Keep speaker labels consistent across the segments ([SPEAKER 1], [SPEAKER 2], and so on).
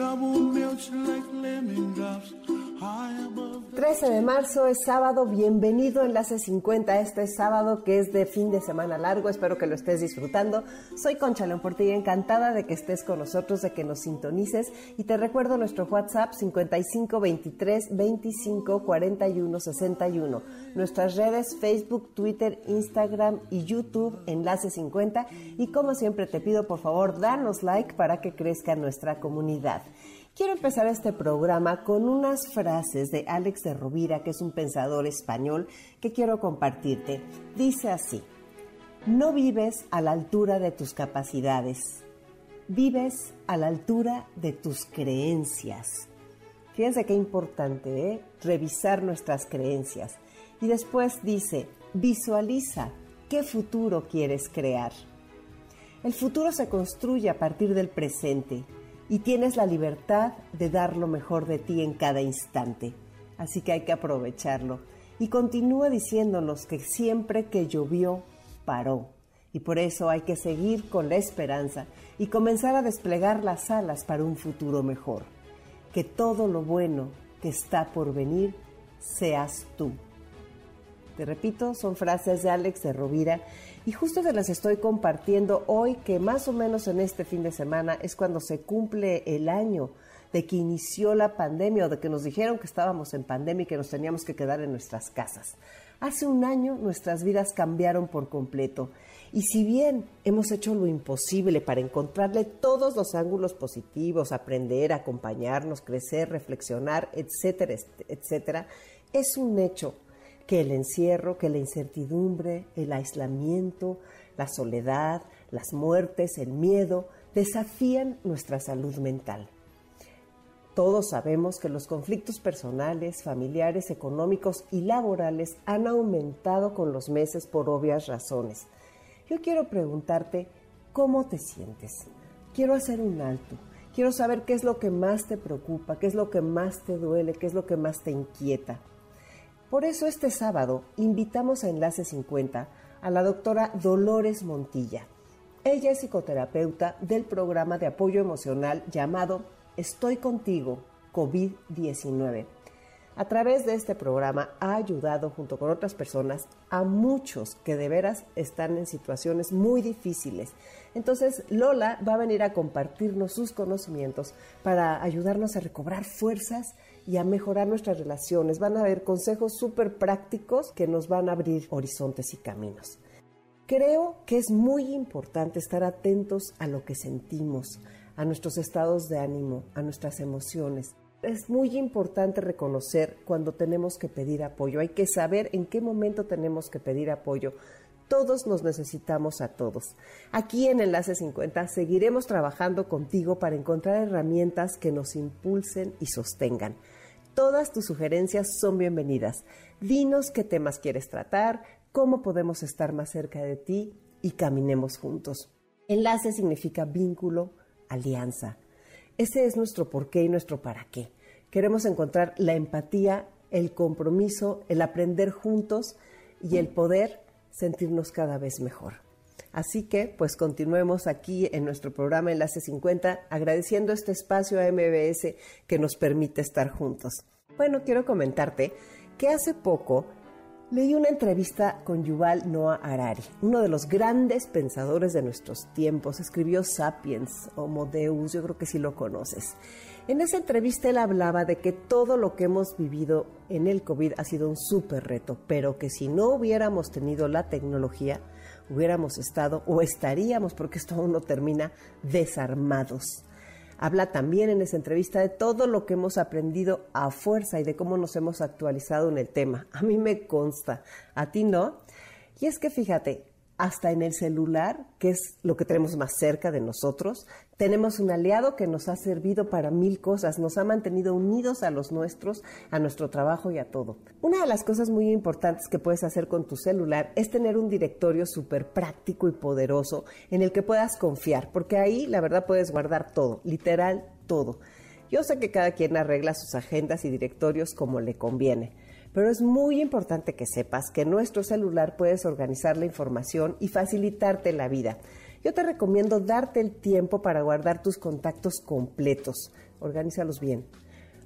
[SPEAKER 1] trouble melts like lemon drops.
[SPEAKER 2] 13 de marzo es sábado, bienvenido Enlace 50, este sábado que es de fin de semana largo, espero que lo estés disfrutando. Soy Concha León Portilla, encantada de que estés con nosotros, de que nos sintonices y te recuerdo nuestro WhatsApp 55 23 25 41 61, nuestras redes Facebook, Twitter, Instagram y YouTube Enlace 50 y como siempre te pido por favor danos like para que crezca nuestra comunidad. Quiero empezar este programa con unas frases de Alex de Rovira, que es un pensador español, que quiero compartirte. Dice así, no vives a la altura de tus capacidades, vives a la altura de tus creencias. Fíjense qué importante, ¿eh? Revisar nuestras creencias. Y después dice, visualiza qué futuro quieres crear. El futuro se construye a partir del presente y tienes la libertad de dar lo mejor de ti en cada instante. Así que hay que aprovecharlo. Y continúa diciéndonos que siempre que llovió, paró. Y por eso hay que seguir con la esperanza y comenzar a desplegar las alas para un futuro mejor. Que todo lo bueno que está por venir seas tú. Repito, son frases de Alex de Rovira y justo te las estoy compartiendo hoy que más o menos en este fin de semana es cuando se cumple el año de que inició la pandemia o de que nos dijeron que estábamos en pandemia y que nos teníamos que quedar en nuestras casas. Hace un año nuestras vidas cambiaron por completo y si bien hemos hecho lo imposible para encontrarle todos los ángulos positivos, aprender, acompañarnos, crecer, reflexionar, etcétera, etcétera, es un hecho que el encierro, que la incertidumbre, el aislamiento, la soledad, las muertes, el miedo, desafían nuestra salud mental. Todos sabemos que los conflictos personales, familiares, económicos y laborales han aumentado con los meses por obvias razones. Yo quiero preguntarte, ¿cómo te sientes? Quiero hacer un alto. Quiero saber qué es lo que más te preocupa, qué es lo que más te duele, qué es lo que más te inquieta. Por eso este sábado invitamos a Enlace 50 a la doctora Dolores Montilla. Ella es psicoterapeuta del programa de apoyo emocional llamado Estoy contigo COVID-19. A través de este programa ha ayudado junto con otras personas a muchos que de veras están en situaciones muy difíciles. Entonces Lola va a venir a compartirnos sus conocimientos para ayudarnos a recobrar fuerzas y a mejorar nuestras relaciones. Van a haber consejos súper prácticos que nos van a abrir horizontes y caminos. Creo que es muy importante estar atentos a lo que sentimos, a nuestros estados de ánimo, a nuestras emociones. Es muy importante reconocer cuando tenemos que pedir apoyo. Hay que saber en qué momento tenemos que pedir apoyo. Todos nos necesitamos a todos. Aquí en Enlace 50 seguiremos trabajando contigo para encontrar herramientas que nos impulsen y sostengan. Todas tus sugerencias son bienvenidas. Dinos qué temas quieres tratar, cómo podemos estar más cerca de ti y caminemos juntos. Enlace significa vínculo, alianza. Ese es nuestro porqué y nuestro para qué. Queremos encontrar la empatía, el compromiso, el aprender juntos y el poder sentirnos cada vez mejor. Así que, pues continuemos aquí en nuestro programa Enlace 50, agradeciendo este espacio a MBS que nos permite estar juntos. Bueno, quiero comentarte que hace poco leí una entrevista con Yuval Noah Harari, uno de los grandes pensadores de nuestros tiempos. Escribió Sapiens, Homo Deus, yo creo que sí lo conoces. En esa entrevista él hablaba de que todo lo que hemos vivido en el COVID ha sido un súper reto, pero que si no hubiéramos tenido la tecnología, hubiéramos estado o estaríamos, porque esto aún no termina, desarmados. Habla también en esa entrevista de todo lo que hemos aprendido a fuerza y de cómo nos hemos actualizado en el tema. A mí me consta, a ti no. Y es que fíjate, hasta en el celular, que es lo que tenemos más cerca de nosotros. Tenemos un aliado que nos ha servido para mil cosas, nos ha mantenido unidos a los nuestros, a nuestro trabajo y a todo. Una de las cosas muy importantes que puedes hacer con tu celular es tener un directorio súper práctico y poderoso en el que puedas confiar, porque ahí la verdad puedes guardar todo, literal todo. Yo sé que cada quien arregla sus agendas y directorios como le conviene pero es muy importante que sepas que nuestro celular puedes organizar la información y facilitarte la vida. Yo te recomiendo darte el tiempo para guardar tus contactos completos. Organízalos bien.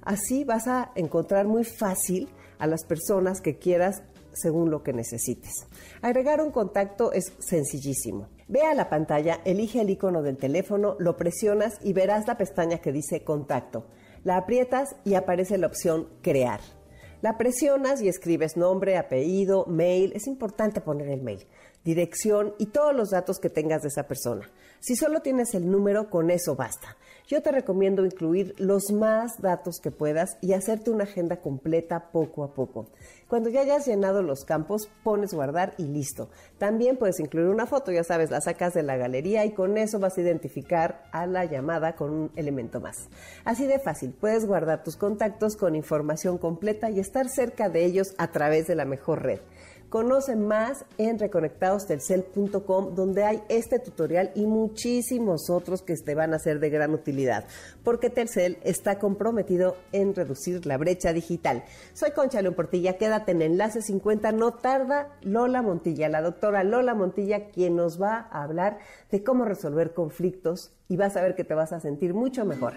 [SPEAKER 2] Así vas a encontrar muy fácil a las personas que quieras según lo que necesites. Agregar un contacto es sencillísimo. Ve a la pantalla, elige el icono del teléfono, lo presionas y verás la pestaña que dice contacto. La aprietas y aparece la opción crear. La presionas y escribes nombre, apellido, mail. Es importante poner el mail, dirección y todos los datos que tengas de esa persona. Si solo tienes el número, con eso basta. Yo te recomiendo incluir los más datos que puedas y hacerte una agenda completa poco a poco. Cuando ya hayas llenado los campos, pones guardar y listo. También puedes incluir una foto, ya sabes, la sacas de la galería y con eso vas a identificar a la llamada con un elemento más. Así de fácil, puedes guardar tus contactos con información completa y estar cerca de ellos a través de la mejor red. Conoce más en reconectadostelcel.com donde hay este tutorial y muchísimos otros que te van a ser de gran utilidad, porque Telcel está comprometido en reducir la brecha digital. Soy Concha León Portilla, quédate en Enlace 50, no tarda Lola Montilla, la doctora Lola Montilla, quien nos va a hablar de cómo resolver conflictos y vas a ver que te vas a sentir mucho mejor.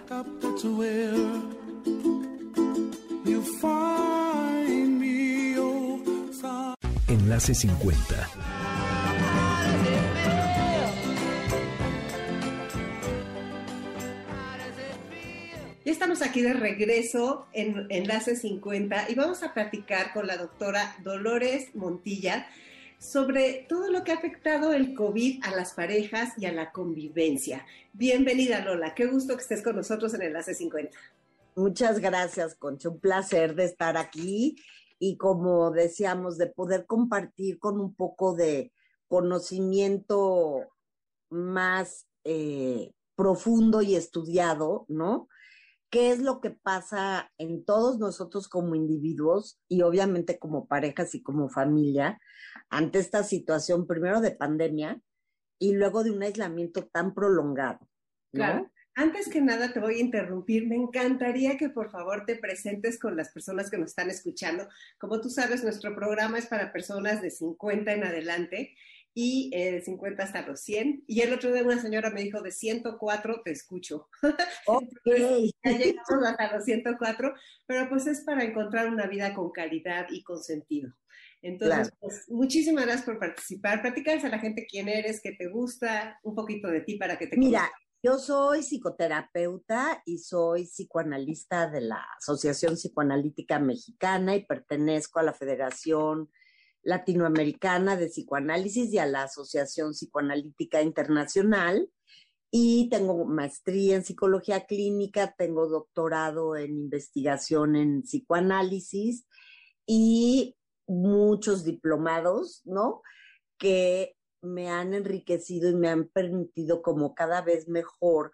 [SPEAKER 1] Enlace 50.
[SPEAKER 2] Ya estamos aquí de regreso en Enlace 50 y vamos a platicar con la doctora Dolores Montilla sobre todo lo que ha afectado el COVID a las parejas y a la convivencia. Bienvenida Lola, qué gusto que estés con nosotros en Enlace 50.
[SPEAKER 3] Muchas gracias, Concha, un placer de estar aquí y como decíamos, de poder compartir con un poco de conocimiento más eh, profundo y estudiado, ¿no? ¿Qué es lo que pasa en todos nosotros como individuos y obviamente como parejas y como familia ante esta situación, primero de pandemia y luego de un aislamiento tan prolongado? ¿no?
[SPEAKER 2] Claro. Antes que nada te voy a interrumpir. Me encantaría que por favor te presentes con las personas que nos están escuchando. Como tú sabes, nuestro programa es para personas de 50 en adelante y eh, de 50 hasta los 100. Y el otro día una señora me dijo, de 104 te escucho.
[SPEAKER 3] Ok.
[SPEAKER 2] ya llegamos hasta los 104, pero pues es para encontrar una vida con calidad y con sentido. Entonces, pues, muchísimas gracias por participar. Platícales a la gente quién eres, qué te gusta, un poquito de ti para que te
[SPEAKER 3] Mira, yo soy psicoterapeuta y soy psicoanalista de la Asociación Psicoanalítica Mexicana y pertenezco a la Federación Latinoamericana de Psicoanálisis y a la Asociación Psicoanalítica Internacional. Y tengo maestría en psicología clínica, tengo doctorado en investigación en psicoanálisis y muchos diplomados, ¿no? Que me han enriquecido y me han permitido como cada vez mejor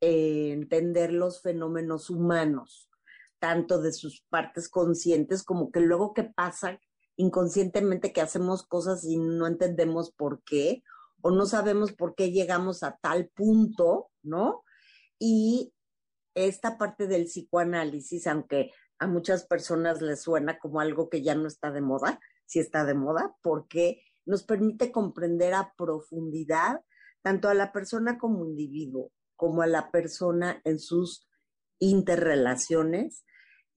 [SPEAKER 3] eh, entender los fenómenos humanos, tanto de sus partes conscientes como que luego que pasa inconscientemente que hacemos cosas y no entendemos por qué o no sabemos por qué llegamos a tal punto, ¿no? Y esta parte del psicoanálisis, aunque a muchas personas les suena como algo que ya no está de moda, sí está de moda, porque nos permite comprender a profundidad tanto a la persona como individuo, como a la persona en sus interrelaciones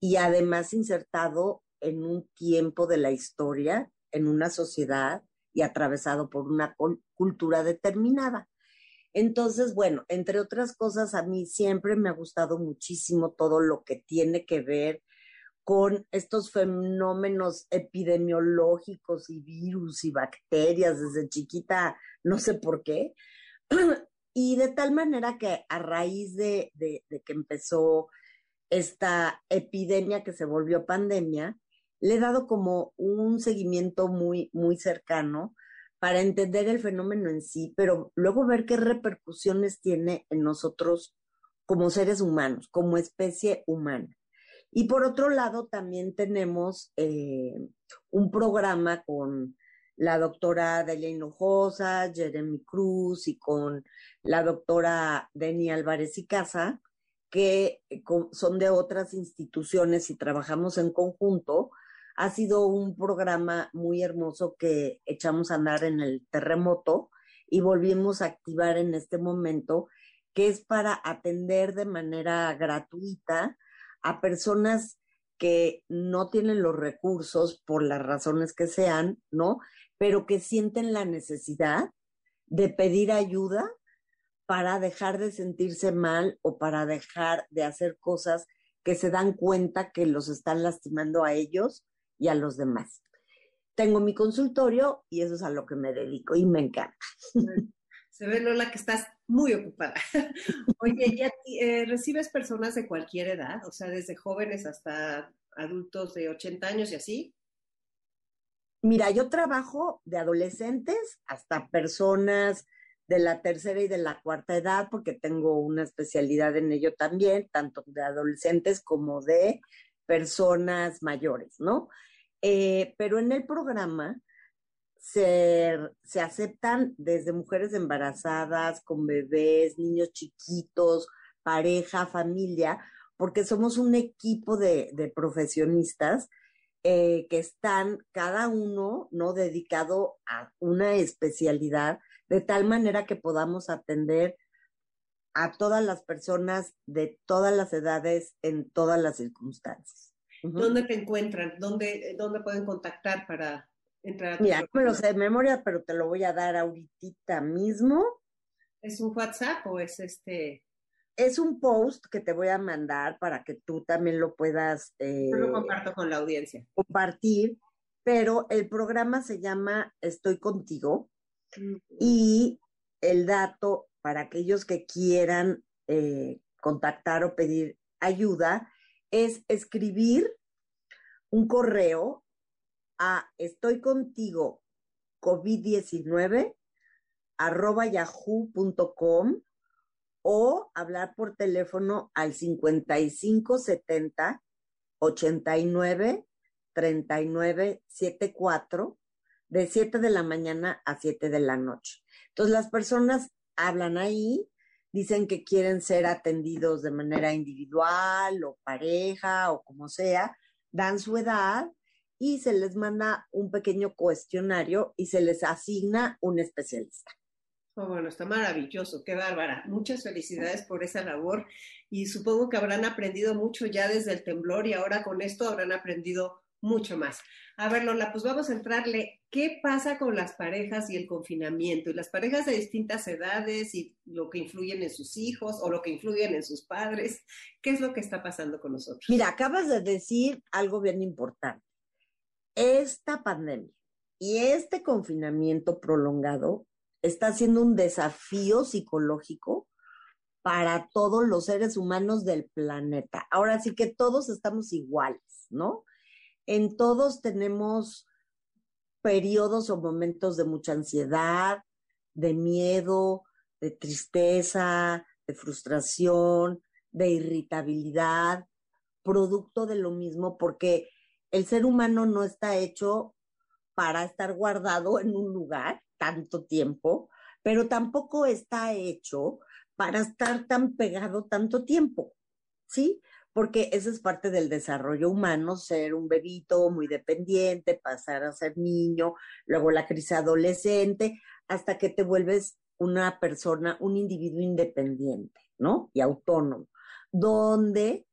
[SPEAKER 3] y además insertado en un tiempo de la historia, en una sociedad y atravesado por una cultura determinada. Entonces, bueno, entre otras cosas, a mí siempre me ha gustado muchísimo todo lo que tiene que ver con estos fenómenos epidemiológicos y virus y bacterias desde chiquita, no sé por qué. Y de tal manera que a raíz de, que empezó esta epidemia que se volvió pandemia, le he dado como un seguimiento muy, muy cercano para entender el fenómeno en sí, pero luego ver qué repercusiones tiene en nosotros como seres humanos, como especie humana. Y por otro lado, también tenemos eh, un programa con la doctora Delia Hinojosa, Jeremy Cruz y con la doctora Deni Álvarez y Casa, que eh, son de otras instituciones y trabajamos en conjunto. Ha sido un programa muy hermoso que echamos a andar en el terremoto y volvimos a activar en este momento, que es para atender de manera gratuita a personas que no tienen los recursos por las razones que sean, ¿no? Pero que sienten la necesidad de pedir ayuda para dejar de sentirse mal o para dejar de hacer cosas que se dan cuenta que los están lastimando a ellos y a los demás. Tengo mi consultorio y eso es a lo que me dedico y me encanta.
[SPEAKER 2] Se ve, Lola, que estás muy ocupada. Oye, ¿ya eh, recibes personas de cualquier edad? O sea, desde jóvenes hasta adultos de 80 años y así.
[SPEAKER 3] Mira, yo trabajo de adolescentes hasta personas de la tercera y de la cuarta edad, porque tengo una especialidad en ello también, tanto de adolescentes como de personas mayores, ¿no? Eh, pero en el programa se, se aceptan desde mujeres embarazadas, con bebés, niños chiquitos, pareja, familia, porque somos un equipo de, de profesionistas eh, que están cada uno no dedicado a una especialidad de tal manera que podamos atender a todas las personas de todas las edades en todas las circunstancias.
[SPEAKER 2] ¿Dónde te encuentran? ¿Dónde, ¿Dónde pueden contactar para
[SPEAKER 3] Mira, no me lo sé de memoria, pero te lo voy a dar ahorita mismo.
[SPEAKER 2] ¿Es un WhatsApp o es este?
[SPEAKER 3] Es un post que te voy a mandar para que tú también lo puedas.
[SPEAKER 2] Eh, Yo lo comparto con la audiencia.
[SPEAKER 3] Compartir, pero el programa se llama Estoy contigo y el dato para aquellos que quieran eh, contactar o pedir ayuda es escribir un correo a estoy contigo COVID-19 arroba yahoo.com o hablar por teléfono al 5570 89 39 74 de 7 de la mañana a 7 de la noche. Entonces las personas hablan ahí, dicen que quieren ser atendidos de manera individual o pareja o como sea, dan su edad y se les manda un pequeño cuestionario y se les asigna un especialista.
[SPEAKER 2] Oh, bueno, está maravilloso, qué bárbara. Muchas felicidades por esa labor y supongo que habrán aprendido mucho ya desde el temblor y ahora con esto habrán aprendido mucho más. A ver, Lola, pues vamos a entrarle. ¿Qué pasa con las parejas y el confinamiento? Y las parejas de distintas edades y lo que influyen en sus hijos o lo que influyen en sus padres. ¿Qué es lo que está pasando con nosotros?
[SPEAKER 3] Mira, acabas de decir algo bien importante esta pandemia y este confinamiento prolongado está siendo un desafío psicológico para todos los seres humanos del planeta. Ahora sí que todos estamos iguales, ¿no? En todos tenemos periodos o momentos de mucha ansiedad, de miedo, de tristeza, de frustración, de irritabilidad, producto de lo mismo, porque el ser humano no está hecho para estar guardado en un lugar tanto tiempo, pero tampoco está hecho para estar tan pegado tanto tiempo, ¿sí? Porque esa es parte del desarrollo humano, ser un bebito muy dependiente, pasar a ser niño, luego la crisis adolescente, hasta que te vuelves una persona, un individuo independiente, ¿no? Y autónomo, donde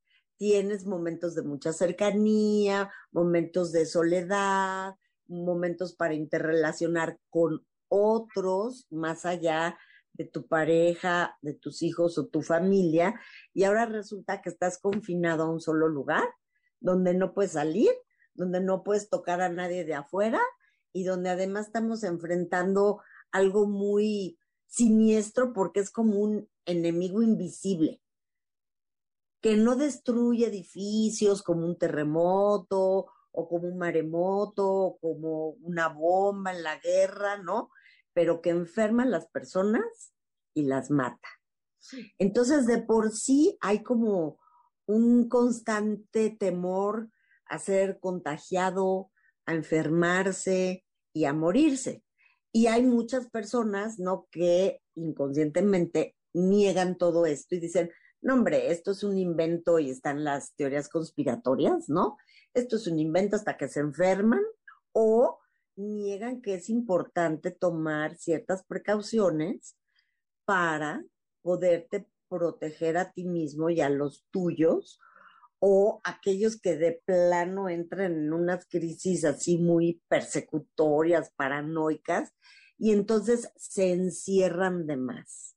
[SPEAKER 3] tienes momentos de mucha cercanía, momentos de soledad, momentos para interrelacionar con otros más allá de tu pareja, de tus hijos o tu familia, y ahora resulta que estás confinado a un solo lugar, donde no puedes salir, donde no puedes tocar a nadie de afuera y donde además estamos enfrentando algo muy siniestro porque es como un enemigo invisible que no destruye edificios como un terremoto o como un maremoto, o como una bomba en la guerra, ¿no? Pero que enferma a las personas y las mata. Entonces, de por sí hay como un constante temor a ser contagiado, a enfermarse y a morirse. Y hay muchas personas, ¿no? Que inconscientemente niegan todo esto y dicen, no, hombre, esto es un invento y están las teorías conspiratorias, ¿no? Esto es un invento hasta que se enferman o niegan que es importante tomar ciertas precauciones para poderte proteger a ti mismo y a los tuyos o aquellos que de plano entran en unas crisis así muy persecutorias, paranoicas, y entonces se encierran de más.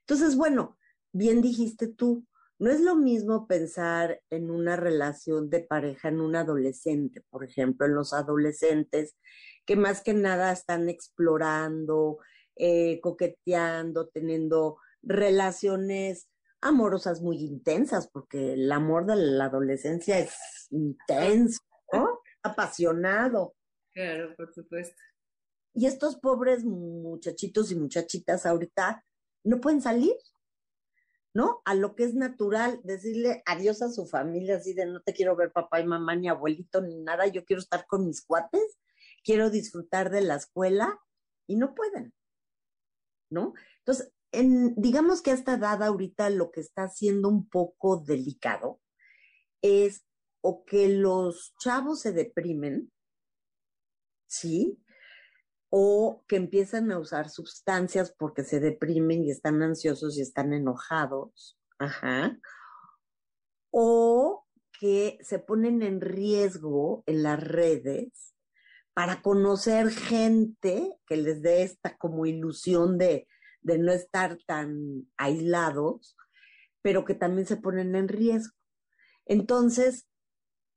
[SPEAKER 3] Entonces, bueno, bien dijiste tú, no es lo mismo pensar en una relación de pareja en un adolescente, por ejemplo, en los adolescentes, que más que nada están explorando, eh, coqueteando, teniendo relaciones amorosas muy intensas, porque el amor de la adolescencia es intenso, ¿no? Apasionado.
[SPEAKER 4] Claro, por supuesto.
[SPEAKER 3] Y estos pobres muchachitos y muchachitas ahorita no pueden salir, ¿no? A lo que es natural, decirle adiós a su familia, así de no te quiero ver papá y mamá, ni abuelito, ni nada, yo quiero estar con mis cuates, quiero disfrutar de la escuela, y no pueden, ¿no? Entonces, en, digamos que a esta edad ahorita lo que está siendo un poco delicado es o que los chavos se deprimen, ¿sí? O que empiezan a usar sustancias porque se deprimen y están ansiosos y están enojados, ajá. O que se ponen en riesgo en las redes para conocer gente que les dé esta como ilusión de, de no estar tan aislados, pero que también se ponen en riesgo. Entonces,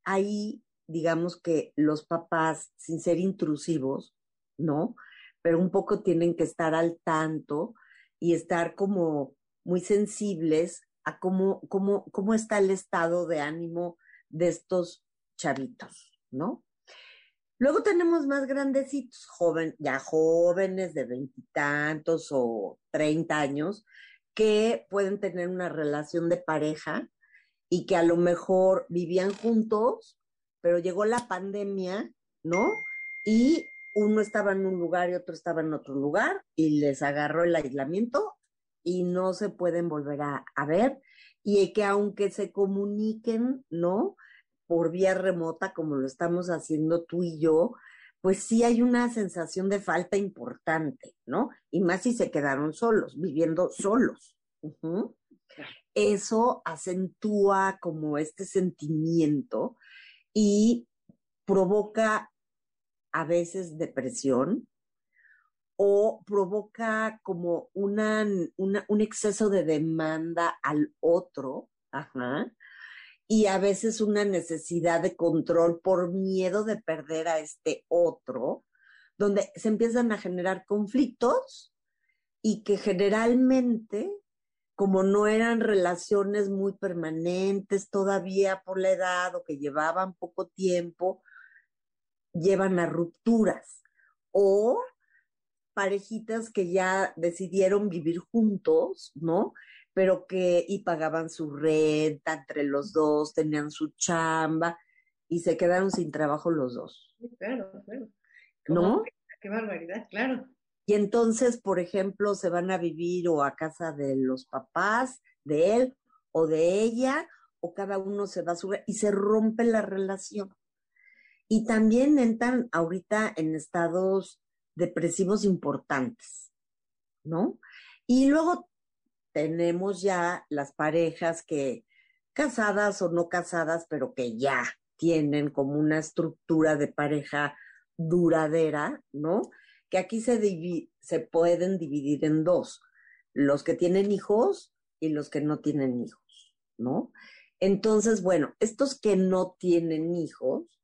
[SPEAKER 3] ahí, digamos que los papás, sin ser intrusivos, ¿no? Pero un poco tienen que estar al tanto y estar como muy sensibles a cómo, cómo, cómo está el estado de ánimo de estos chavitos, ¿no? Luego tenemos más grandecitos, joven, ya jóvenes de veintitantos o treinta años, que pueden tener una relación de pareja y que a lo mejor vivían juntos, pero llegó la pandemia, ¿no? Y uno estaba en un lugar y otro estaba en otro lugar y les agarró el aislamiento y no se pueden volver a, a ver y que aunque se comuniquen, ¿no? por vía remota como lo estamos haciendo tú y yo, pues sí hay una sensación de falta importante, ¿no? Y más si se quedaron solos, viviendo solos. Eso acentúa como este sentimiento y provoca a veces depresión o provoca como una, un exceso de demanda al otro, y a veces una necesidad de control por miedo de perder a este otro, donde se empiezan a generar conflictos y que generalmente, como no eran relaciones muy permanentes todavía por la edad o que llevaban poco tiempo, llevan a rupturas o parejitas que ya decidieron vivir juntos, ¿no? pero que y pagaban su renta entre los dos, tenían su chamba y se quedaron sin trabajo los dos.
[SPEAKER 4] claro, claro.
[SPEAKER 3] ¿No?
[SPEAKER 4] Qué barbaridad, claro.
[SPEAKER 3] Y entonces, por ejemplo, se van a vivir o a casa de los papás, de él o de ella, o cada uno se va a su y se rompe la relación. Y también entran ahorita en estados depresivos importantes, ¿no? Y luego tenemos ya las parejas que casadas o no casadas, pero que ya tienen como una estructura de pareja duradera, ¿no? Que aquí se, se pueden dividir en dos, los que tienen hijos y los que no tienen hijos, ¿no? Entonces, bueno, estos que no tienen hijos,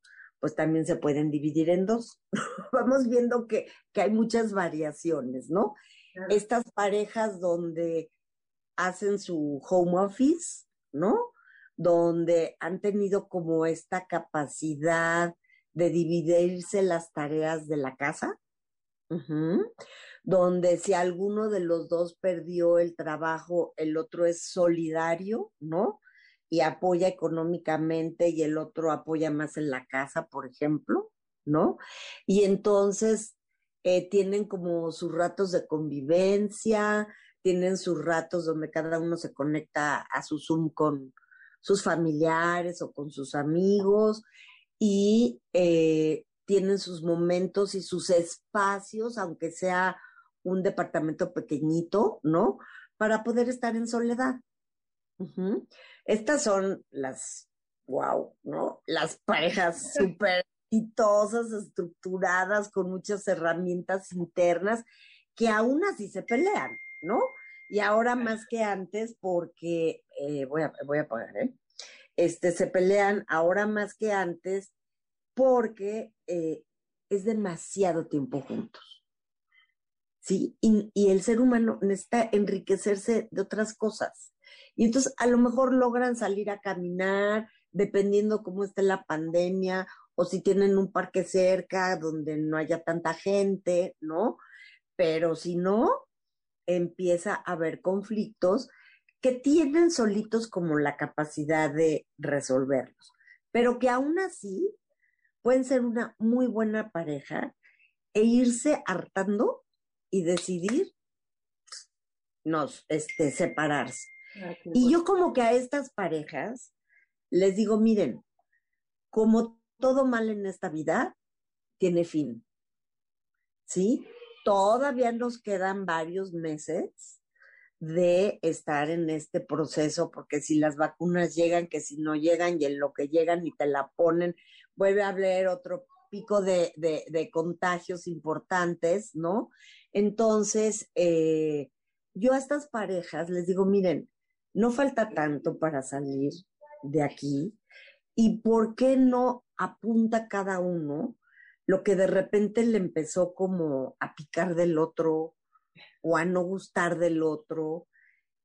[SPEAKER 3] pues también se pueden dividir en dos. Vamos viendo que, que, hay muchas variaciones, ¿no? Estas parejas donde hacen su home office, ¿no? donde han tenido como esta capacidad de dividirse las tareas de la casa, donde si alguno de los dos perdió el trabajo, el otro es solidario, ¿no? Y apoya económicamente y el otro apoya más en la casa, por ejemplo, ¿no? Y entonces eh, tienen como sus ratos de convivencia, tienen sus ratos donde cada uno se conecta a su Zoom con sus familiares o con sus amigos y eh, tienen sus momentos y sus espacios, aunque sea un departamento pequeñito, ¿no? Para poder estar en soledad. Estas son las, wow, ¿no? Las parejas súper exitosas, estructuradas, con muchas herramientas internas, que aún así se pelean, ¿no? Y ahora más que antes, porque, eh, voy, a, voy a pagar, ¿eh? Este, se pelean ahora más que antes porque eh, es demasiado tiempo juntos. ¿Sí? Y, y, el ser humano necesita enriquecerse de otras cosas. Y entonces a lo mejor logran salir a caminar, dependiendo cómo esté la pandemia, o si tienen un parque cerca donde no haya tanta gente, ¿no? Pero si no, empieza a haber conflictos que tienen solitos como la capacidad de resolverlos, pero que aún así pueden ser una muy buena pareja e irse hartando y decidir nos, este, separarse. Ah, y yo como que a estas parejas les digo, miren, como todo mal en esta vida tiene fin, ¿sí? todavía nos quedan varios meses de estar en este proceso, porque si las vacunas llegan, que si no llegan y en lo que llegan y te la ponen, vuelve a haber otro pico de, contagios importantes, ¿no? Entonces, eh, yo a estas parejas les digo, miren, no falta tanto para salir de aquí y por qué no apunta cada uno lo que de repente le empezó como a picar del otro o a no gustar del otro.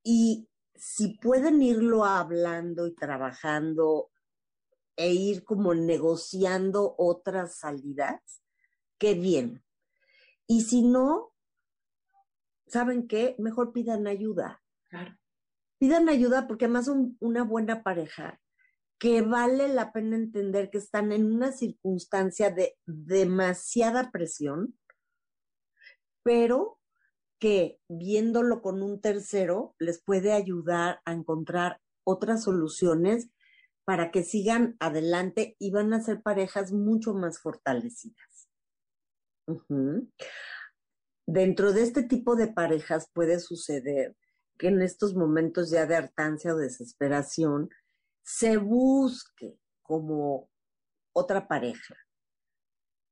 [SPEAKER 3] Y si pueden irlo hablando y trabajando e ir como negociando otras salidas, qué bien. Y si no, ¿saben qué? Mejor pidan ayuda. Pidan ayuda porque además una buena pareja que vale la pena entender que están en una circunstancia de demasiada presión, pero que viéndolo con un tercero les puede ayudar a encontrar otras soluciones para que sigan adelante y van a ser parejas mucho más fortalecidas. Dentro de este tipo de parejas puede suceder que en estos momentos ya de hartancia o desesperación, se busque como otra pareja,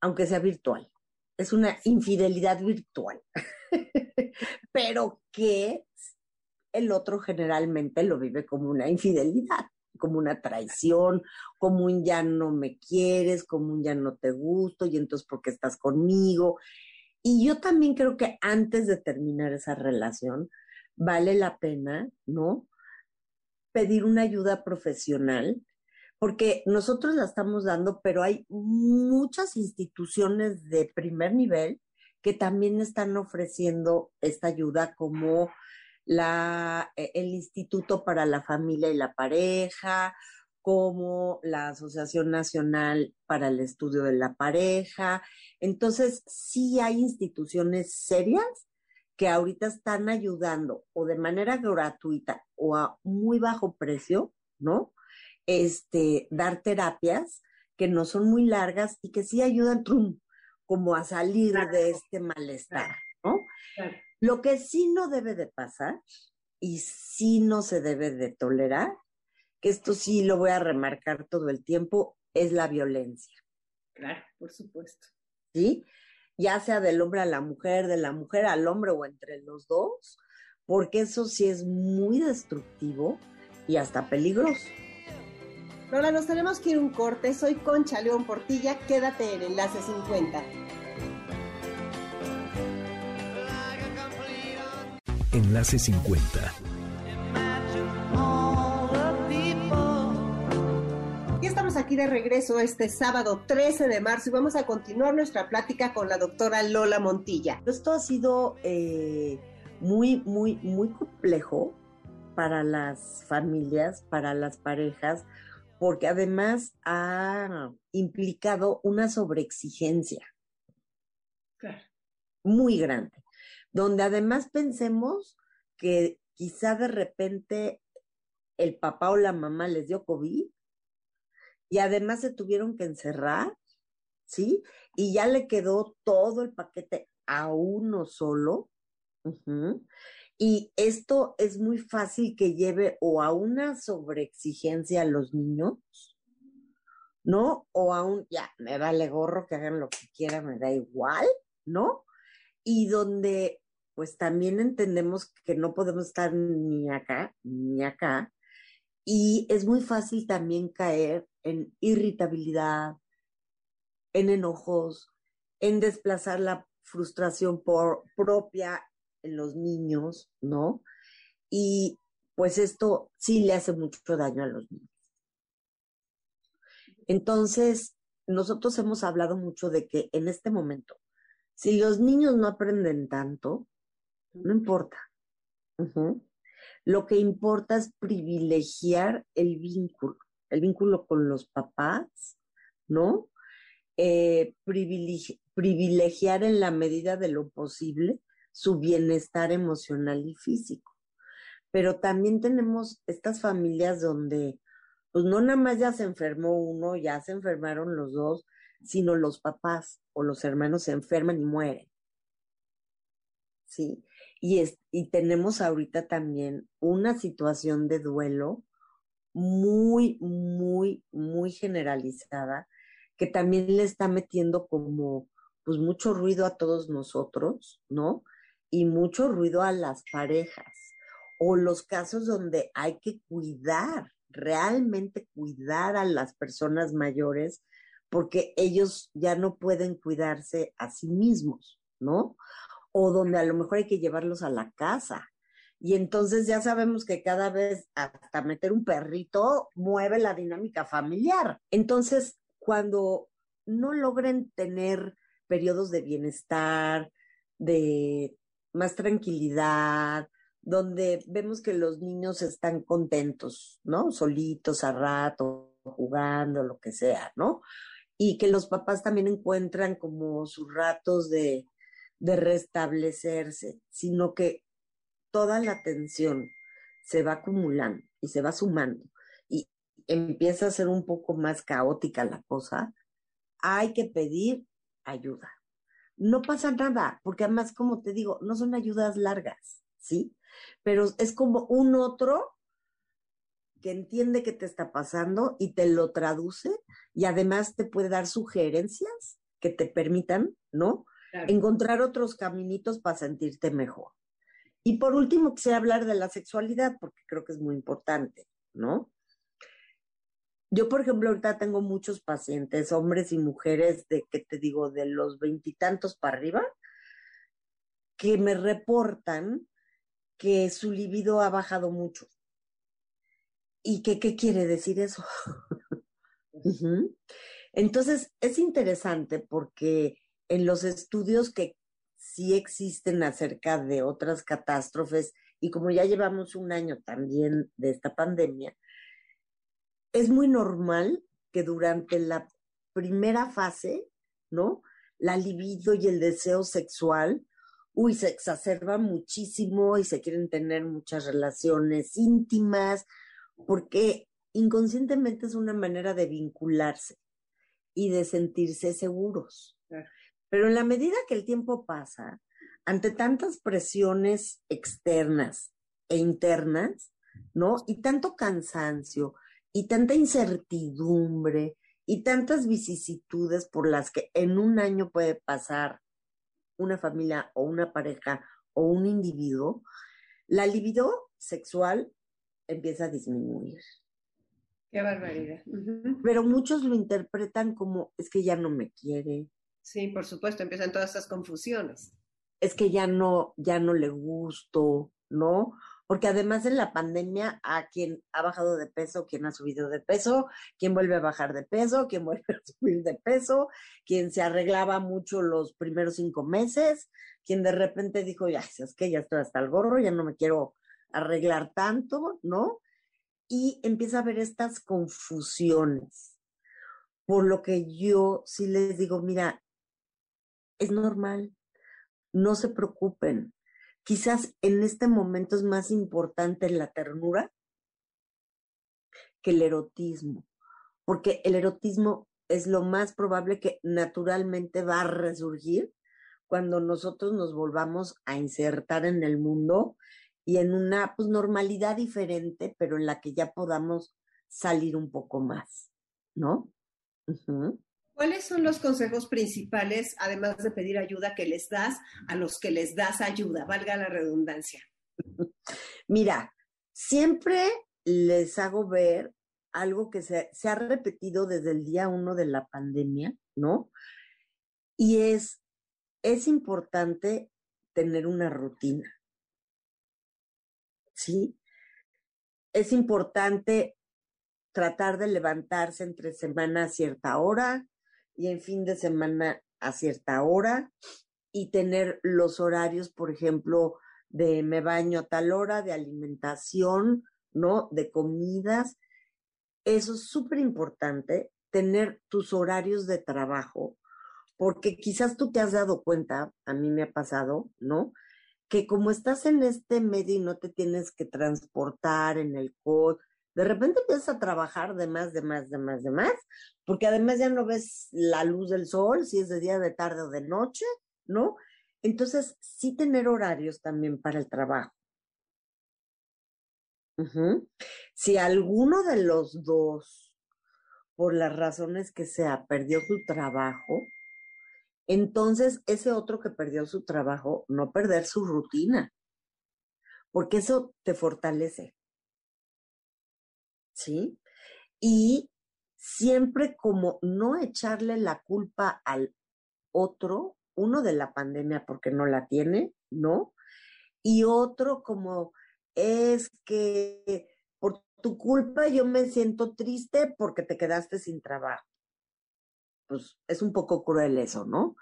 [SPEAKER 3] aunque sea virtual. Es una infidelidad virtual, pero que el otro generalmente lo vive como una infidelidad, como una traición, como un ya no me quieres, como un ya no te gusto, y entonces porque estás conmigo. Y yo también creo que antes de terminar esa relación, vale la pena, ¿no? pedir una ayuda profesional, porque nosotros la estamos dando, pero hay muchas instituciones de primer nivel que también están ofreciendo esta ayuda como la, e, el Instituto para la Familia y la Pareja, como la Asociación Nacional para el Estudio de la Pareja. Entonces, sí hay instituciones serias que ahorita están ayudando o de manera gratuita o a muy bajo precio, ¿no? Este, dar terapias que no son muy largas y que sí ayudan trum, como a salir de este malestar, ¿no? Lo que sí no debe de pasar y sí no se debe de tolerar, que esto sí lo voy a remarcar todo el tiempo, es la violencia.
[SPEAKER 4] Claro, por supuesto.
[SPEAKER 3] ¿Sí? Ya sea del hombre a la mujer, de la mujer al hombre o entre los dos, porque eso sí es muy destructivo y hasta peligroso.
[SPEAKER 2] Lola, nos tenemos que ir un corte. Soy Concha León Portilla. Quédate en Enlace 50.
[SPEAKER 1] Enlace 50.
[SPEAKER 2] Aquí de regreso este sábado 13 de marzo y vamos a continuar nuestra plática con la doctora Lola Montilla.
[SPEAKER 3] Esto ha sido eh, muy, muy, muy complejo para las familias, para las parejas, porque además ha implicado una sobreexigencia. Muy grande, donde además pensemos que quizá de repente el papá o la mamá les dio COVID y además se tuvieron que encerrar, ¿sí? Y ya le quedó todo el paquete a uno solo. Y esto es muy fácil que lleve o a una sobreexigencia a los niños, ¿no? O a un, ya, me vale gorro que hagan lo que quieran, me da igual, ¿no? Y donde, pues también entendemos que no podemos estar ni acá, ni acá, y es muy fácil también caer en irritabilidad, en enojos, en desplazar la frustración por, propia en los niños, ¿no? Y pues esto sí le hace mucho daño a los niños. Entonces, nosotros hemos hablado mucho de que en este momento, si los niños no aprenden tanto, no importa. Lo que importa es privilegiar el vínculo, el vínculo con los papás, ¿no? Eh, privilegiar en la medida de lo posible su bienestar emocional y físico. Pero también tenemos estas familias donde, pues no nada más ya se enfermó uno, ya se enfermaron los dos, sino los papás o los hermanos se enferman y mueren. ¿Sí? Y, y tenemos ahorita también una situación de duelo muy, muy, muy generalizada que también le está metiendo como pues mucho ruido a todos nosotros, ¿no? Y mucho ruido a las parejas o los casos donde hay que cuidar, realmente cuidar a las personas mayores porque ellos ya no pueden cuidarse a sí mismos, ¿no? o donde a lo mejor hay que llevarlos a la casa. Y entonces ya sabemos que cada vez hasta meter un perrito mueve la dinámica familiar. Entonces, cuando no logren tener periodos de bienestar, de más tranquilidad, donde vemos que los niños están contentos, ¿no? Solitos a rato, jugando, lo que sea, ¿no? Y que los papás también encuentran como sus ratos de, de restablecerse, sino que toda la tensión se va acumulando y se va sumando y empieza a ser un poco más caótica la cosa, hay que pedir ayuda. No pasa nada, porque además, como te digo, no son ayudas largas, ¿sí? Pero es como un otro que entiende qué te está pasando y te lo traduce y además te puede dar sugerencias que te permitan, ¿no? encontrar otros caminitos para sentirte mejor. Y por último, quisiera hablar de la sexualidad, porque creo que es muy importante, ¿no? Yo, por ejemplo, ahorita tengo muchos pacientes, hombres y mujeres, de que te digo, de los veintitantos para arriba, que me reportan que su libido ha bajado mucho. ¿Y que, qué quiere decir eso? Entonces, es interesante porque en los estudios que sí existen acerca de otras catástrofes y como ya llevamos un año también de esta pandemia, es muy normal que durante la primera fase, ¿no? La libido y el deseo sexual, se exacerba muchísimo y se quieren tener muchas relaciones íntimas, porque inconscientemente es una manera de vincularse y de sentirse seguros. Pero en la medida que el tiempo pasa, ante tantas presiones externas e internas, ¿no? Y tanto cansancio y tanta incertidumbre y tantas vicisitudes por las que en un año puede pasar una familia o una pareja o un individuo, la libido sexual empieza a disminuir.
[SPEAKER 2] Qué barbaridad.
[SPEAKER 3] Pero muchos lo interpretan como es que ya no me quiere,
[SPEAKER 2] Sí, por supuesto, empiezan todas estas confusiones.
[SPEAKER 3] Es que ya no, ya no le gusto, ¿no? porque además en la pandemia a quien ha bajado de peso, quien ha subido de peso, quien vuelve a bajar de peso, quien vuelve a subir de peso, quien se arreglaba mucho los primeros cinco meses, quien de repente dijo, ya, es que ya estoy hasta el gorro, ya no me quiero arreglar tanto, ¿no? Y empieza a haber estas confusiones. Por lo que yo sí les digo, mira, es normal, no se preocupen, quizás en este momento es más importante la ternura que el erotismo, porque el erotismo es lo más probable que naturalmente va a resurgir cuando nosotros nos volvamos a insertar en el mundo y en una pues, normalidad diferente, pero en la que ya podamos salir un poco más, ¿no?
[SPEAKER 2] ¿Cuáles son los consejos principales, además de pedir ayuda, que les das a los que les das ayuda? Valga la redundancia.
[SPEAKER 3] Mira, siempre les hago ver algo que se, ha repetido desde el día uno de la pandemia, ¿no? Y es, es importante tener una rutina. ¿Sí? Es importante tratar de levantarse entre semana a cierta hora, y en fin de semana a cierta hora y tener los horarios, por ejemplo, de me baño a tal hora, de alimentación, ¿no? De comidas. Eso es súper importante, tener tus horarios de trabajo, porque quizás tú te has dado cuenta, a mí me ha pasado, ¿no? Que como estás en este medio y no te tienes que transportar en el coche, de repente empiezas a trabajar de más, de más, de más, de más, porque además ya no ves la luz del sol, si es de día, de tarde o de noche, ¿no? Entonces, sí tener horarios también para el trabajo. Si alguno de los dos, por las razones que sea, perdió su trabajo, entonces ese otro que perdió su trabajo, no perder su rutina, porque eso te fortalece. ¿Sí? Y siempre como no echarle la culpa al otro, uno de la pandemia porque no la tiene, ¿no? Y otro como es que por tu culpa yo me siento triste porque te quedaste sin trabajo. Pues es un poco cruel eso, ¿no?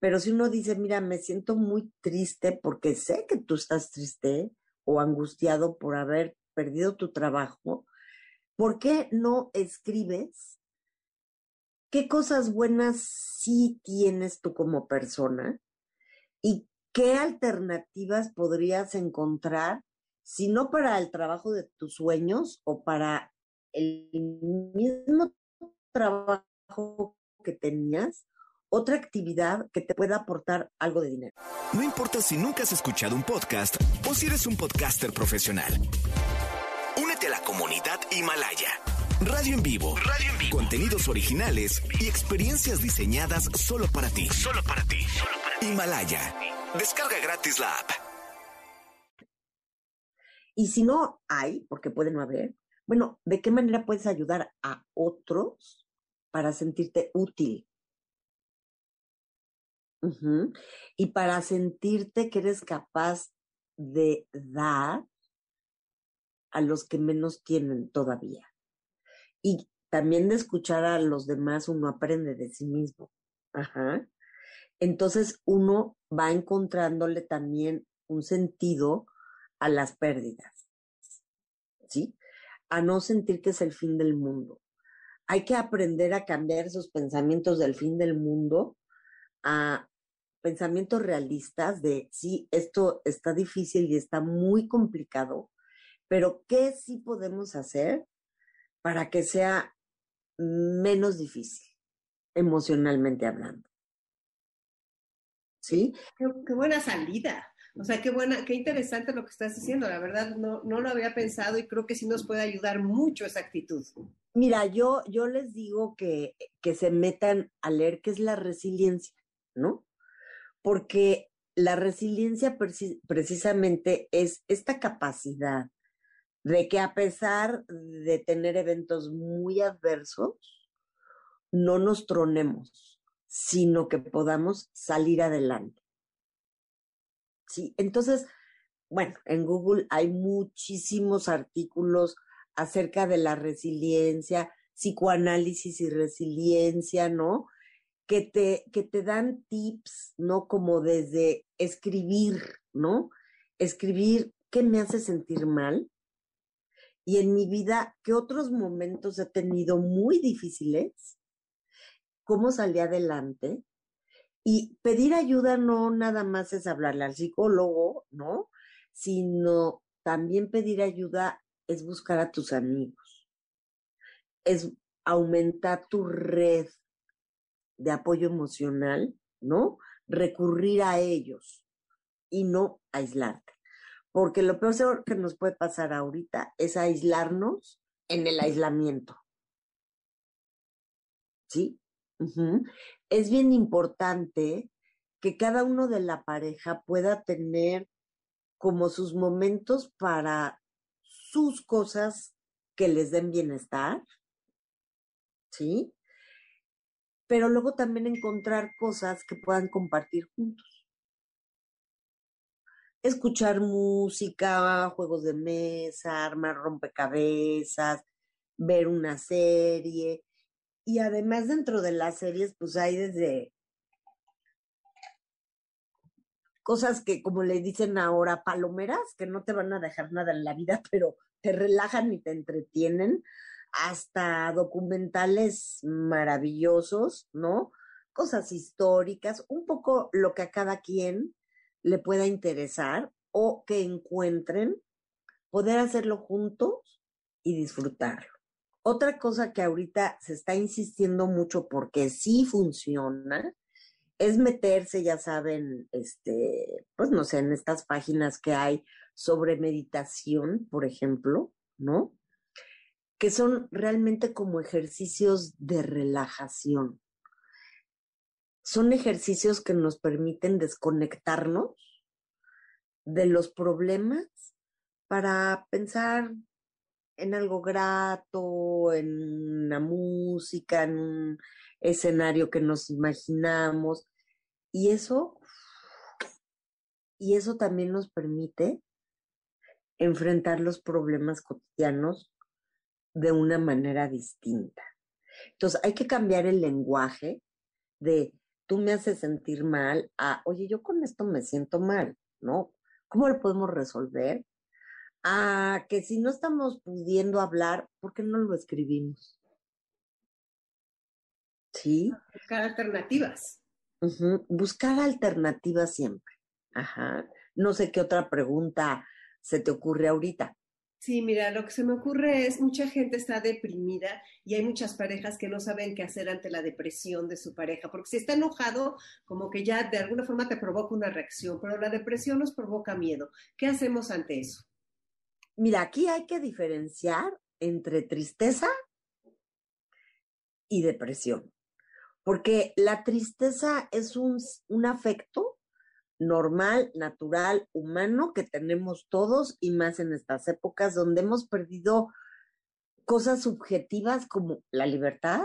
[SPEAKER 3] Pero si uno dice, mira, me siento muy triste porque sé que tú estás triste o angustiado por haber perdido tu trabajo, ¿por qué no escribes qué cosas buenas sí tienes tú como persona y qué alternativas podrías encontrar, si no para el trabajo de tus sueños o para el mismo trabajo que tenías, otra actividad que te pueda aportar algo de dinero.
[SPEAKER 1] No importa si nunca has escuchado un podcast o si eres un podcaster profesional comunidad Himalaya. Radio en vivo. Radio en vivo. Contenidos originales y experiencias diseñadas solo para ti. Solo para ti. Himalaya. Descarga gratis la app.
[SPEAKER 3] Y si no hay, porque puede no haber, bueno, ¿de qué manera puedes ayudar a otros para sentirte útil? Y para sentirte que eres capaz de dar a los que menos tienen todavía. Y también de escuchar a los demás uno aprende de sí mismo. Entonces uno va encontrándole también un sentido a las pérdidas. ¿Sí? A no sentir que es el fin del mundo. Hay que aprender a cambiar esos pensamientos del fin del mundo a pensamientos realistas de, sí, esto está difícil y está muy complicado, pero ¿qué sí podemos hacer para que sea menos difícil, emocionalmente hablando? ¿Sí?
[SPEAKER 2] Qué, buena salida. O sea, qué buena, qué interesante lo que estás diciendo. La verdad, no, no lo había pensado y creo que sí nos puede ayudar mucho esa actitud.
[SPEAKER 3] Mira, yo, yo les digo que, que se metan a leer qué es la resiliencia, ¿no? Porque la resiliencia precisamente es esta capacidad de que a pesar de tener eventos muy adversos, no nos tronemos, sino que podamos salir adelante. Sí, entonces, bueno, en Google hay muchísimos artículos acerca de la resiliencia, psicoanálisis y resiliencia, ¿no? Que te, que te dan tips, ¿no? Como desde escribir, ¿no? Escribir qué me hace sentir mal y en mi vida qué otros momentos he tenido muy difíciles, cómo salí adelante. Y pedir ayuda no nada más es hablarle al psicólogo, ¿no? sino también pedir ayuda es buscar a tus amigos, es aumentar tu red de apoyo emocional, ¿no? Recurrir a ellos y no aislarte. Porque lo peor que nos puede pasar ahorita es aislarnos en el aislamiento. ¿Sí? Es bien importante que cada uno de la pareja pueda tener como sus momentos para sus cosas que les den bienestar, ¿sí? Pero luego también encontrar cosas que puedan compartir juntos. Escuchar música, juegos de mesa, armar rompecabezas, ver una serie. Y además dentro de las series, pues hay desde cosas que, como le dicen ahora, palomeras, que no te van a dejar nada en la vida, pero te relajan y te entretienen, hasta documentales maravillosos, ¿no? Cosas históricas, un poco lo que a cada quien le pueda interesar o que encuentren, poder hacerlo juntos y disfrutarlo. Otra cosa que ahorita se está insistiendo mucho porque sí funciona es meterse, ya saben, este, pues no sé, en estas páginas que hay sobre meditación, por ejemplo, ¿no? Que son realmente como ejercicios de relajación. Son ejercicios que nos permiten desconectarnos de los problemas para pensar en algo grato, en una música, en un escenario que nos imaginamos. Y eso, y eso también nos permite enfrentar los problemas cotidianos de una manera distinta. Entonces, hay que cambiar el lenguaje de tú me haces sentir mal a, oye, yo con esto me siento mal, ¿no? ¿Cómo lo podemos resolver? A que si no estamos pudiendo hablar, ¿por qué no lo escribimos? Sí.
[SPEAKER 4] Buscar alternativas.
[SPEAKER 3] Buscar alternativas siempre. Ajá. No sé qué otra pregunta se te ocurre ahorita.
[SPEAKER 4] Sí, mira, lo que se me ocurre es mucha gente está deprimida y hay muchas parejas que no saben qué hacer ante la depresión de su pareja, porque si está enojado, como que ya de alguna forma te provoca una reacción, pero la depresión nos provoca miedo. ¿Qué hacemos ante eso?
[SPEAKER 3] Mira, aquí hay que diferenciar entre tristeza y depresión, porque la tristeza es un, un afecto normal, natural, humano que tenemos todos y más en estas épocas donde hemos perdido cosas subjetivas como la libertad,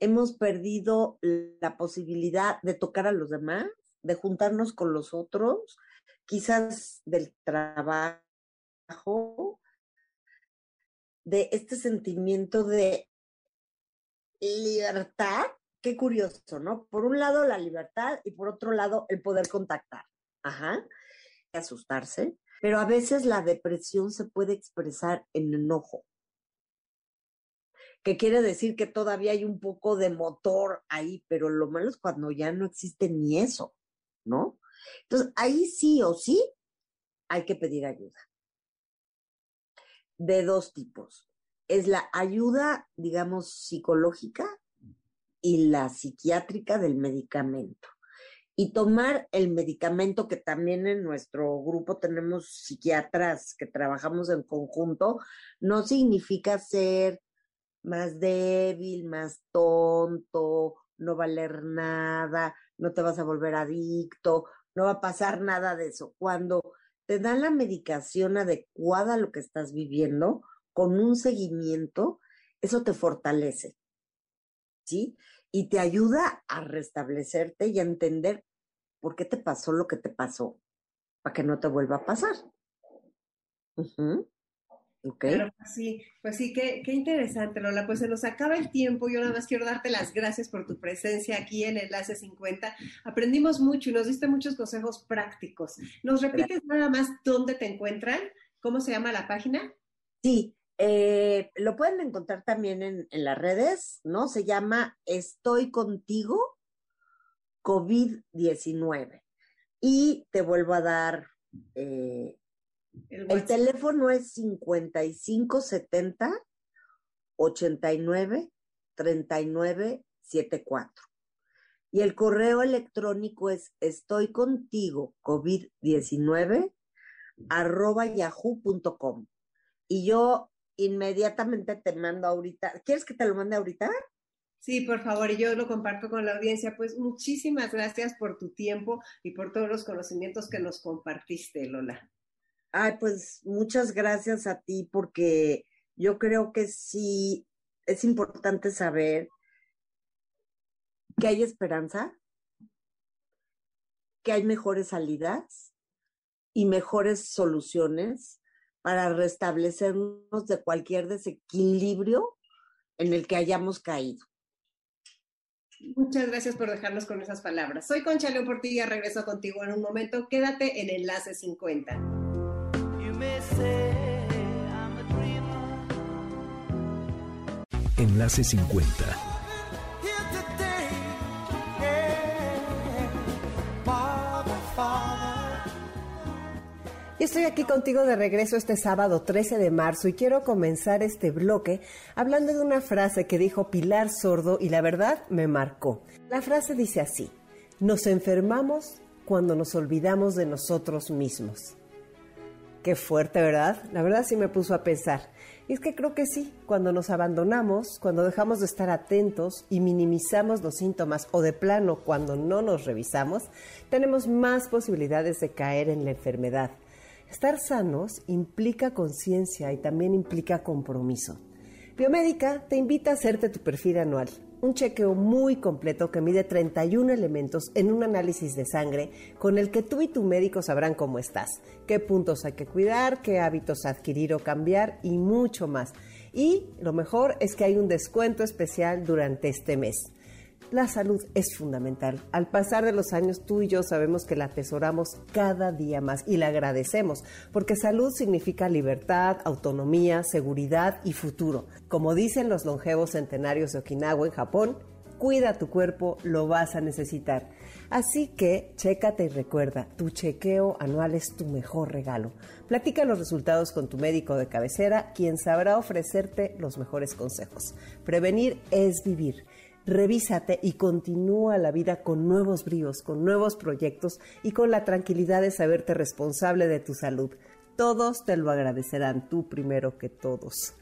[SPEAKER 3] hemos perdido la posibilidad de tocar a los demás, de juntarnos con los otros, quizás del trabajo, de este sentimiento de libertad qué curioso, ¿no? Por un lado la libertad y por otro lado el poder contactar. Ajá. Asustarse. Pero a veces la depresión se puede expresar en enojo. Que quiere decir que todavía hay un poco de motor ahí, pero lo malo es cuando ya no existe ni eso, ¿no? Entonces, ahí sí o sí hay que pedir ayuda. De dos tipos. Es la ayuda, digamos, psicológica, y la psiquiátrica del medicamento. Y tomar el medicamento, que también en nuestro grupo tenemos psiquiatras que trabajamos en conjunto, no significa ser más débil, más tonto, no valer nada, no te vas a volver adicto, no va a pasar nada de eso. Cuando te dan la medicación adecuada a lo que estás viviendo, con un seguimiento, eso te fortalece. ¿sí? Y te ayuda a restablecerte y a entender por qué te pasó lo que te pasó, para que no te vuelva a pasar.
[SPEAKER 4] Pero pues sí, pues sí, qué, qué, interesante, Lola. Pues se nos acaba el tiempo. Yo nada más quiero darte las gracias por tu presencia aquí en Enlace 50. Aprendimos mucho y nos diste muchos consejos prácticos. ¿Nos repites nada más dónde te encuentran? ¿Cómo se llama la página?
[SPEAKER 3] Sí, eh, lo pueden encontrar también en, en, las redes, ¿no? Se llama Estoy contigo COVID-19. Y te vuelvo a dar eh, el, teléfono es 5570 89 39 74. Y el correo electrónico es estoy contigo COVID-19 arroba yahoo.com. Y yo inmediatamente te mando ahorita. ¿Quieres que te lo mande ahorita?
[SPEAKER 4] Sí, por favor, y yo lo comparto con la audiencia. Pues muchísimas gracias por tu tiempo y por todos los conocimientos que nos compartiste, Lola.
[SPEAKER 3] Ay, pues muchas gracias a ti porque yo creo que sí es importante saber que hay esperanza, que hay mejores salidas y mejores soluciones para restablecernos de cualquier desequilibrio en el que hayamos caído.
[SPEAKER 4] Muchas gracias por dejarnos con esas palabras. Soy Concha León Portilla, regreso contigo en un momento. Quédate en Enlace 50.
[SPEAKER 1] Enlace 50.
[SPEAKER 2] Estoy aquí contigo de regreso este sábado 13 de marzo y quiero comenzar este bloque hablando de una frase que dijo Pilar Sordo y la verdad me marcó. La frase dice así, nos enfermamos cuando nos olvidamos de nosotros mismos. Qué fuerte, ¿verdad? La verdad sí me puso a pensar. Y es que creo que sí, cuando nos abandonamos, cuando dejamos de estar atentos y minimizamos los síntomas o de plano cuando no nos revisamos, tenemos más posibilidades de caer en la enfermedad. Estar sanos implica conciencia y también implica compromiso. Biomédica te invita a hacerte tu perfil anual un chequeo muy completo que mide 31 elementos en un análisis de sangre con el que tú y tu médico sabrán cómo estás, qué puntos hay que cuidar, qué hábitos adquirir o cambiar y mucho más. Y lo mejor es que hay un descuento especial durante este mes. La salud es fundamental. Al pasar de los años, tú y yo sabemos que la atesoramos cada día más y la agradecemos, porque salud significa libertad, autonomía, seguridad y futuro. Como dicen los longevos centenarios de Okinawa en Japón, cuida tu cuerpo, lo vas a necesitar. Así que chécate y recuerda, tu chequeo anual es tu mejor regalo. Platica los resultados con tu médico de cabecera, quien sabrá ofrecerte los mejores consejos. Prevenir es vivir revísate y continúa la vida con nuevos bríos, con nuevos proyectos y con la tranquilidad de saberte responsable de tu salud. Todos te lo agradecerán, tú primero que todos.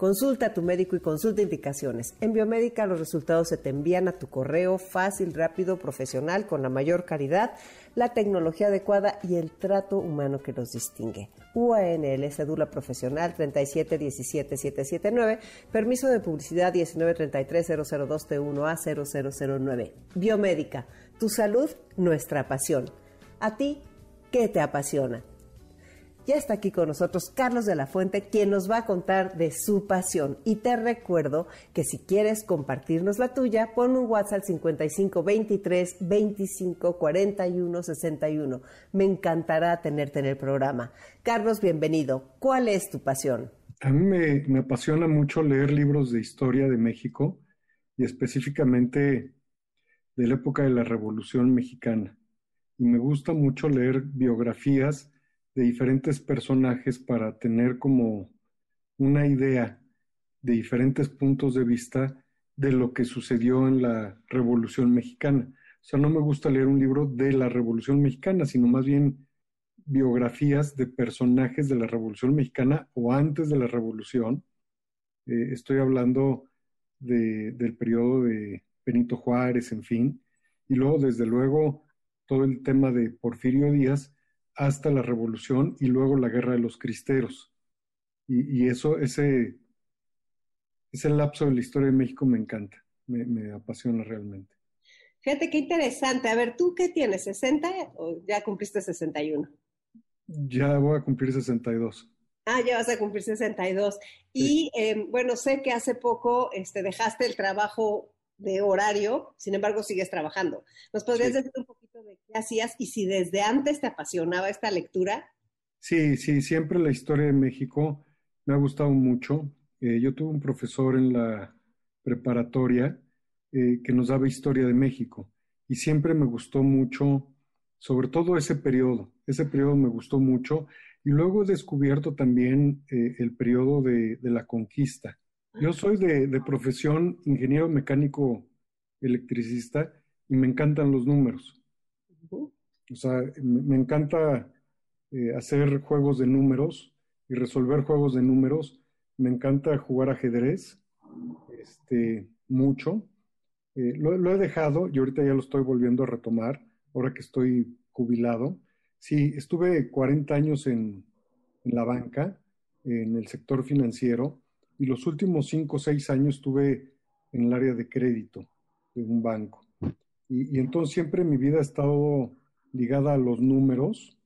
[SPEAKER 2] Consulta a tu médico y consulta indicaciones. En Biomédica los resultados se te envían a tu correo fácil, rápido, profesional, con la mayor calidad, la tecnología adecuada y el trato humano que los distingue. UANL, cédula profesional 3717779, permiso de publicidad 1933002T1A0009. Biomédica, tu salud, nuestra pasión. ¿A ti qué te apasiona? Está aquí con nosotros Carlos de la Fuente, quien nos va a contar de su pasión. Y te recuerdo que si quieres compartirnos la tuya, pon un WhatsApp 55 23 25 41 61. Me encantará tenerte en el programa. Carlos, bienvenido. ¿Cuál es tu pasión?
[SPEAKER 5] A mí me apasiona mucho leer libros de historia de México y específicamente de la época de la Revolución Mexicana. Y me gusta mucho leer biografías de diferentes personajes para tener como una idea de diferentes puntos de vista de lo que sucedió en la Revolución Mexicana. O sea, no me gusta leer un libro de la Revolución Mexicana, sino más bien biografías de personajes de la Revolución Mexicana o antes de la Revolución. Eh, estoy hablando de, del periodo de Benito Juárez, en fin, y luego, desde luego, todo el tema de Porfirio Díaz, hasta la revolución y luego la guerra de los cristeros. Y, eso, ese, ese lapso de la historia de México me encanta, me, apasiona realmente.
[SPEAKER 4] Fíjate qué interesante. A ver, ¿tú qué tienes? ¿60 o ya cumpliste 61?
[SPEAKER 5] Ya voy a cumplir 62.
[SPEAKER 4] Ah, ya vas a cumplir 62. Y eh, bueno, sé que hace poco este, dejaste el trabajo de horario, sin embargo sigues trabajando. ¿Nos podrías decir un poquito de qué hacías y si desde antes te apasionaba esta lectura?
[SPEAKER 5] Sí, sí, siempre la historia de México me ha gustado mucho. Eh, yo tuve un profesor en la preparatoria eh, que nos daba historia de México y siempre me gustó mucho, sobre todo ese periodo, ese periodo me gustó mucho y luego he descubierto también eh, el periodo de, la conquista. Yo soy de, profesión ingeniero mecánico electricista y me encantan los números. O sea, me, encanta eh, hacer juegos de números y resolver juegos de números. Me encanta jugar ajedrez este, mucho. Eh, lo, lo, he dejado y ahorita ya lo estoy volviendo a retomar, ahora que estoy jubilado. Sí, estuve 40 años en, la banca, en el sector financiero, y los últimos 5 o 6 años estuve en el área de crédito de un banco. Y, entonces siempre mi vida ha estado ligada a los números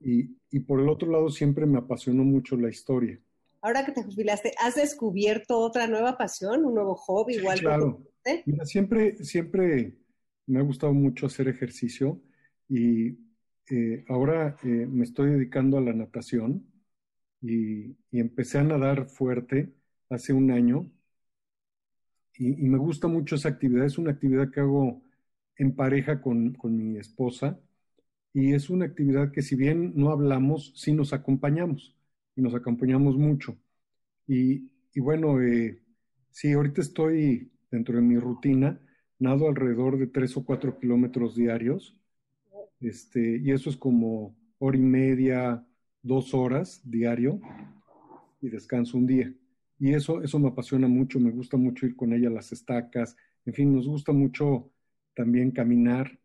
[SPEAKER 5] y, por el otro lado siempre me apasionó mucho la historia.
[SPEAKER 4] Ahora que te jubilaste, ¿has descubierto otra nueva pasión, un nuevo hobby? igual
[SPEAKER 5] claro. Mira, siempre, siempre me ha gustado mucho hacer ejercicio y eh, ahora eh, me estoy dedicando a la natación y, empecé a nadar fuerte hace un año y, me gusta mucho esa actividad. Es una actividad que hago en pareja con, mi esposa y es una actividad que si bien no hablamos, sí nos acompañamos y nos acompañamos mucho. Y, bueno, eh, sí, ahorita estoy dentro de mi rutina, nado alrededor de tres o cuatro kilómetros diarios este, y eso es como hora y media, dos horas diario y descanso un día. Y eso, eso me apasiona mucho, me gusta mucho ir con ella a las estacas, en fin, nos gusta mucho también caminar,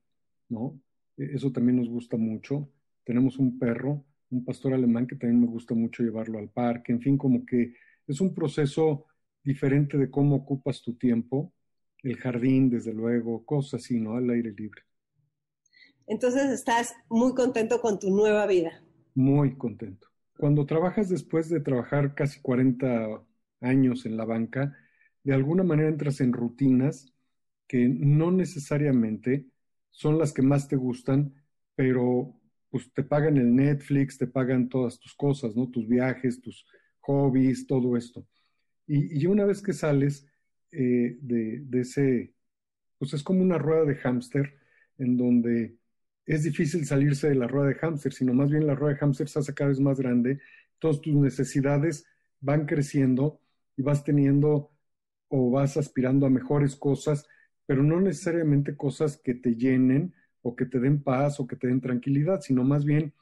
[SPEAKER 5] ¿no? E, eso también nos gusta mucho. Tenemos un perro, un pastor alemán que también me gusta mucho llevarlo al parque, en fin, como que es un proceso diferente de cómo ocupas tu tiempo, el jardín, desde luego, cosas así, ¿no? Al aire libre.
[SPEAKER 4] Entonces estás muy contento con tu nueva vida.
[SPEAKER 5] Muy contento. Cuando trabajas después de trabajar casi 40 años en la banca, de alguna manera entras en rutinas que no necesariamente son las que más te gustan, pero pues te pagan el Netflix, te pagan todas tus cosas, ¿no? Tus viajes, tus hobbies, todo esto. Y, una vez que sales eh, de, de, ese, pues es como una rueda de hámster en donde es difícil salirse de la rueda de hámster, sino más bien la rueda de hámster se hace cada vez más grande, todas tus necesidades van creciendo y vas teniendo o vas aspirando a mejores cosas, pero no necesariamente cosas que te llenen o que te den paz o que te den tranquilidad, sino más bien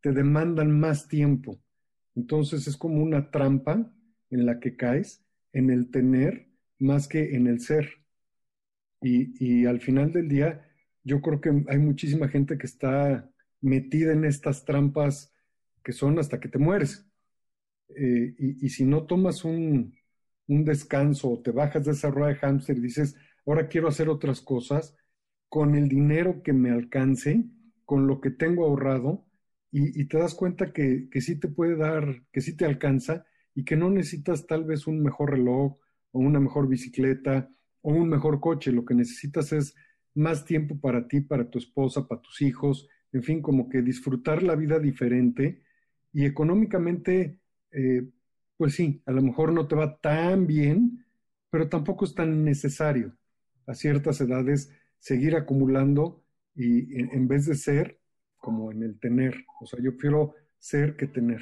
[SPEAKER 5] te demandan más tiempo. Entonces es como una trampa en la que caes en el tener más que en el ser. Y, al final del día, yo creo que hay muchísima gente que está metida en estas trampas que son hasta que te mueres. Eh, y, si no tomas un, descanso o te bajas de esa rueda de hámster y dices, ahora quiero hacer otras cosas, con el dinero que me alcance, con lo que tengo ahorrado, y, te das cuenta que, que, sí te puede dar, que sí te alcanza y que no necesitas tal vez un mejor reloj o una mejor bicicleta o un mejor coche, lo que necesitas es más tiempo para ti, para tu esposa, para tus hijos, en fin, como que disfrutar la vida diferente. Y económicamente, eh, pues sí, a lo mejor no te va tan bien, pero tampoco es tan necesario a ciertas edades seguir acumulando y en, vez de ser como en el tener, o sea, yo quiero ser que tener.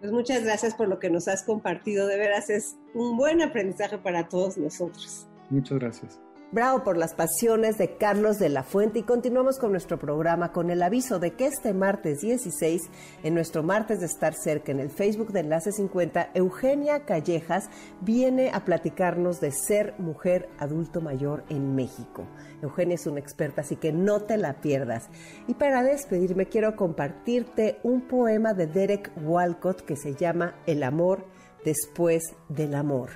[SPEAKER 4] Pues muchas gracias por lo que nos has compartido, de veras es un buen aprendizaje para todos nosotros.
[SPEAKER 5] Muchas gracias.
[SPEAKER 2] Bravo por las pasiones de Carlos de la Fuente y continuamos con nuestro programa con el aviso de que este martes 16, en nuestro martes de estar cerca en el Facebook de Enlace 50, Eugenia Callejas viene a platicarnos de ser mujer adulto mayor en México. Eugenia es una experta, así que no te la pierdas. Y para despedirme quiero compartirte un poema de Derek Walcott que se llama El amor después del amor.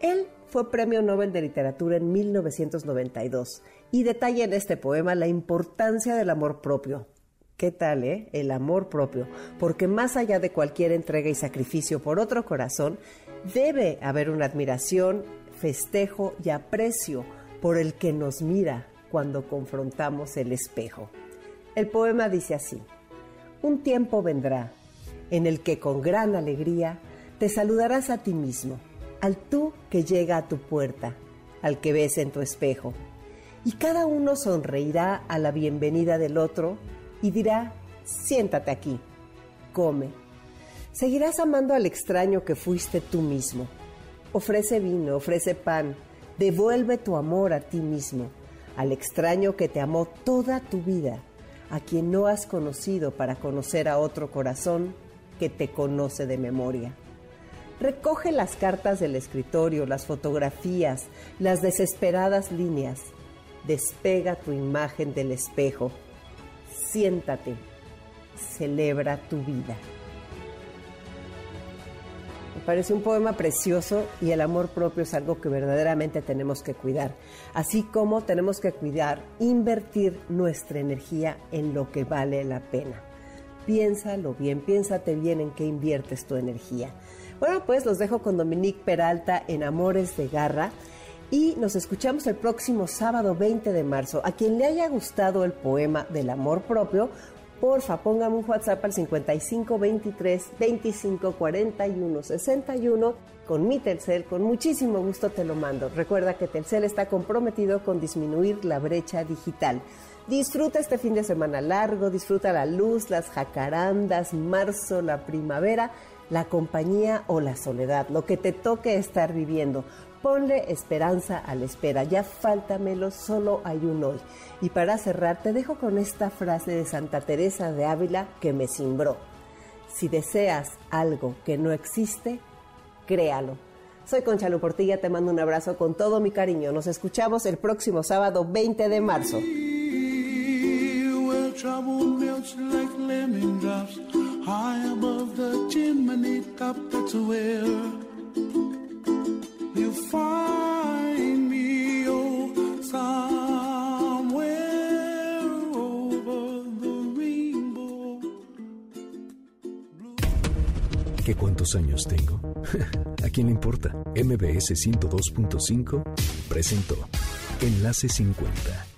[SPEAKER 2] Él fue Premio Nobel de Literatura en 1992 y detalla en este poema la importancia del amor propio, ¿Qué tal, eh? El amor propio. Porque más allá de cualquier entrega y sacrificio por otro corazón, debe haber una admiración, festejo y aprecio por el que nos mira cuando confrontamos el espejo. El poema dice así, un tiempo vendrá en el que con gran alegría te saludarás a ti mismo, al tú que llega a tu puerta, al que ves en tu espejo, y cada uno sonreirá a la bienvenida del otro y dirá, siéntate aquí, come. Seguirás amando al extraño que fuiste tú mismo. Ofrece vino, ofrece pan, devuelve tu amor a ti mismo, al extraño que te amó toda tu vida, a quien no has conocido para conocer a otro corazón que te conoce de memoria. Recoge las cartas del escritorio, las fotografías, las desesperadas líneas. Despega tu imagen del espejo siéntate, celebra tu vida. Me parece un poema precioso y el amor propio es algo que verdaderamente tenemos que cuidar, así como tenemos que cuidar, invertir nuestra energía en lo que vale la pena. Piénsalo bien, piénsate bien en qué inviertes tu energía. Bueno, pues los dejo con Dominique Peralta en Amores de Garra y nos escuchamos el próximo sábado 20 de marzo. A quien le haya gustado el poema del amor propio, porfa, póngame un WhatsApp al 55 23 25 41 61 con mi Telcel, con muchísimo gusto te lo mando. Recuerda que Telcel está comprometido con disminuir la brecha digital. Disfruta este fin de semana largo, disfruta la luz, las jacarandas, marzo, la primavera, la compañía o la soledad, lo que te toque estar viviendo. Ponle esperanza a la espera, ya faltamelo, solo hay un hoy. Y para cerrar, te dejo con esta frase de Santa Teresa de Ávila que me cimbró. Si deseas algo que no existe, créalo. Soy Concha Portilla, te mando un abrazo con todo mi cariño. Nos escuchamos el próximo sábado 20 de marzo.
[SPEAKER 1] ¿Qué cuántos años tengo? ¿A quién le importa? MBS 102.5 presentó Enlace 50